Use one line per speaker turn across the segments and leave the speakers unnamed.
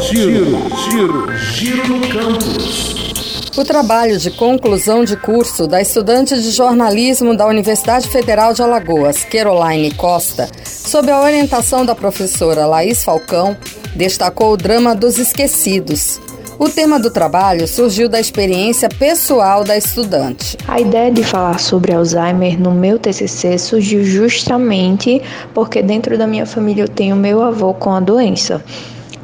Giro, giro, giro no campus.
O trabalho de conclusão de curso da estudante de jornalismo da Universidade Federal de Alagoas, Caroline Costa, sob a orientação da professora Laís Falcão, destacou o drama dos esquecidos. O tema do trabalho surgiu da experiência pessoal da estudante.
A ideia de falar sobre Alzheimer no meu TCC surgiu justamente porque dentro da minha família eu tenho meu avô com a doença.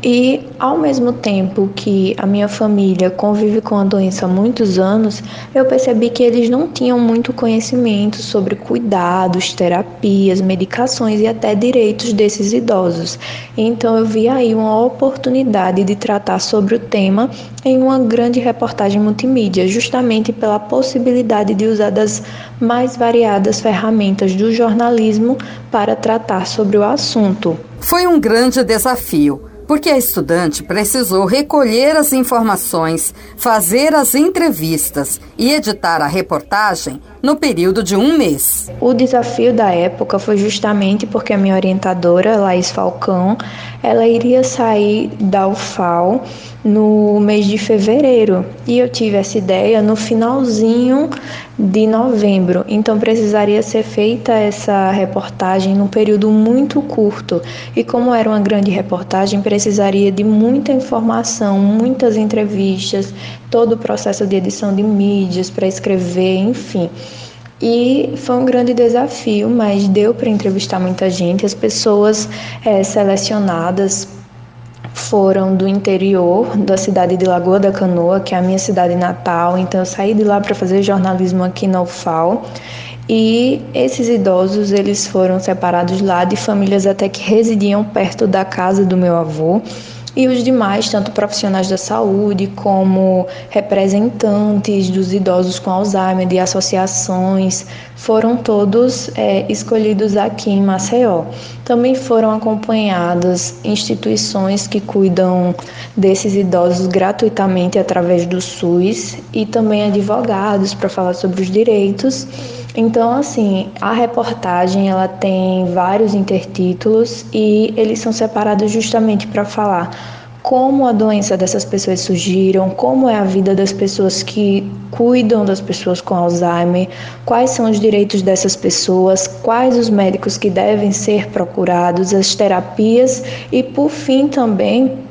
E ao mesmo tempo que a minha família convive com a doença há muitos anos, eu percebi que eles não tinham muito conhecimento sobre cuidados, terapias, medicações e até direitos desses idosos. Então eu vi aí uma oportunidade de tratar sobre o tema em uma grande reportagem multimídia, justamente pela possibilidade de usar das mais variadas ferramentas do jornalismo para tratar sobre o assunto.
Foi um grande desafio porque a estudante precisou recolher as informações, fazer as entrevistas e editar a reportagem no período de um mês.
O desafio da época foi justamente porque a minha orientadora, Laís Falcão, ela iria sair da UFAL no mês de fevereiro. E eu tive essa ideia no finalzinho de novembro, então precisaria ser feita essa reportagem num período muito curto. E como era uma grande reportagem precisaria de muita informação, muitas entrevistas, todo o processo de edição de mídias para escrever, enfim. E foi um grande desafio, mas deu para entrevistar muita gente. As pessoas é, selecionadas foram do interior da cidade de Lagoa da Canoa, que é a minha cidade natal. Então eu saí de lá para fazer jornalismo aqui na UFAL. E esses idosos, eles foram separados lá de famílias até que residiam perto da casa do meu avô e os demais, tanto profissionais da saúde como representantes dos idosos com Alzheimer, de associações, foram todos é, escolhidos aqui em Maceió. Também foram acompanhadas instituições que cuidam desses idosos gratuitamente através do SUS e também advogados para falar sobre os direitos. Então, assim, a reportagem ela tem vários intertítulos e eles são separados justamente para falar como a doença dessas pessoas surgiram, como é a vida das pessoas que cuidam das pessoas com Alzheimer, quais são os direitos dessas pessoas, quais os médicos que devem ser procurados, as terapias e, por fim, também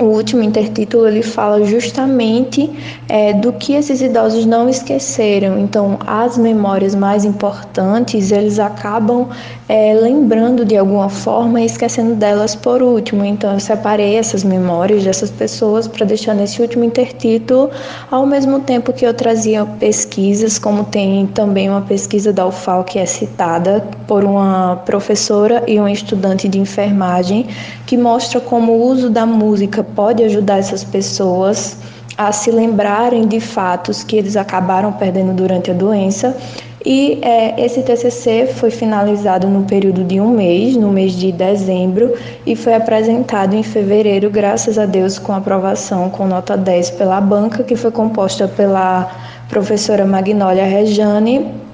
o último intertítulo ele fala justamente é, do que esses idosos não esqueceram. Então, as memórias mais importantes eles acabam é, lembrando de alguma forma e esquecendo delas por último. Então, eu separei essas memórias dessas pessoas para deixar nesse último intertítulo, ao mesmo tempo que eu trazia pesquisas, como tem também uma pesquisa da UFAL que é citada por uma professora e um estudante de enfermagem, que mostra como o uso da música pode ajudar essas pessoas a se lembrarem de fatos que eles acabaram perdendo durante a doença. E é, esse TCC foi finalizado no período de um mês, no mês de dezembro, e foi apresentado em fevereiro, graças a Deus, com aprovação com nota 10 pela banca, que foi composta pela professora Magnólia Rejane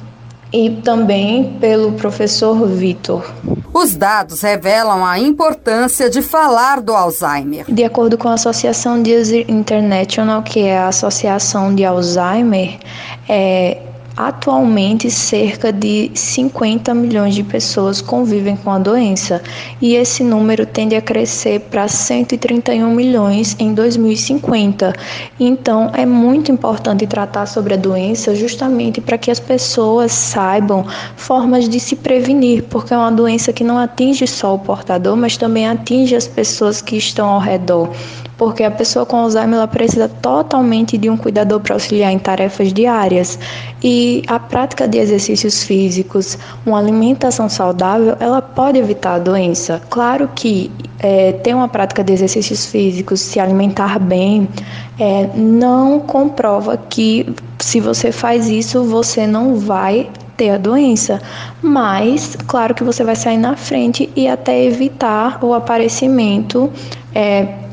e também pelo professor Vitor.
Os dados revelam a importância de falar do Alzheimer.
De acordo com a Associação Disease International, que é a Associação de Alzheimer, é, Atualmente, cerca de 50 milhões de pessoas convivem com a doença e esse número tende a crescer para 131 milhões em 2050. Então, é muito importante tratar sobre a doença justamente para que as pessoas saibam formas de se prevenir, porque é uma doença que não atinge só o portador, mas também atinge as pessoas que estão ao redor porque a pessoa com Alzheimer ela precisa totalmente de um cuidador para auxiliar em tarefas diárias e a prática de exercícios físicos, uma alimentação saudável, ela pode evitar a doença. Claro que é, ter uma prática de exercícios físicos, se alimentar bem, é, não comprova que se você faz isso você não vai ter a doença, mas claro que você vai sair na frente e até evitar o aparecimento é,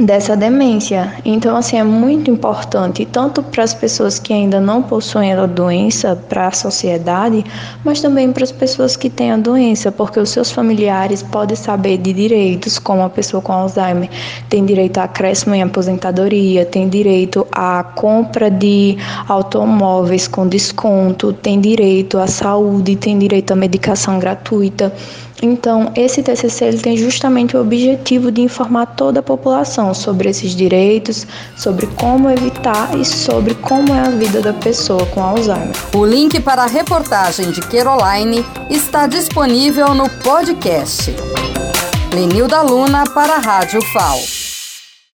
dessa demência. Então, assim, é muito importante, tanto para as pessoas que ainda não possuem a doença, para a sociedade, mas também para as pessoas que têm a doença, porque os seus familiares podem saber de direitos, como a pessoa com Alzheimer tem direito a acréscimo em aposentadoria, tem direito à compra de automóveis com desconto, tem direito à saúde, tem direito à medicação gratuita. Então, esse TCC ele tem justamente o objetivo de informar toda a população sobre esses direitos, sobre como evitar e sobre como é a vida da pessoa com Alzheimer.
O link para a reportagem de Caroline está disponível no podcast. Lenilda Luna para a Rádio FAO.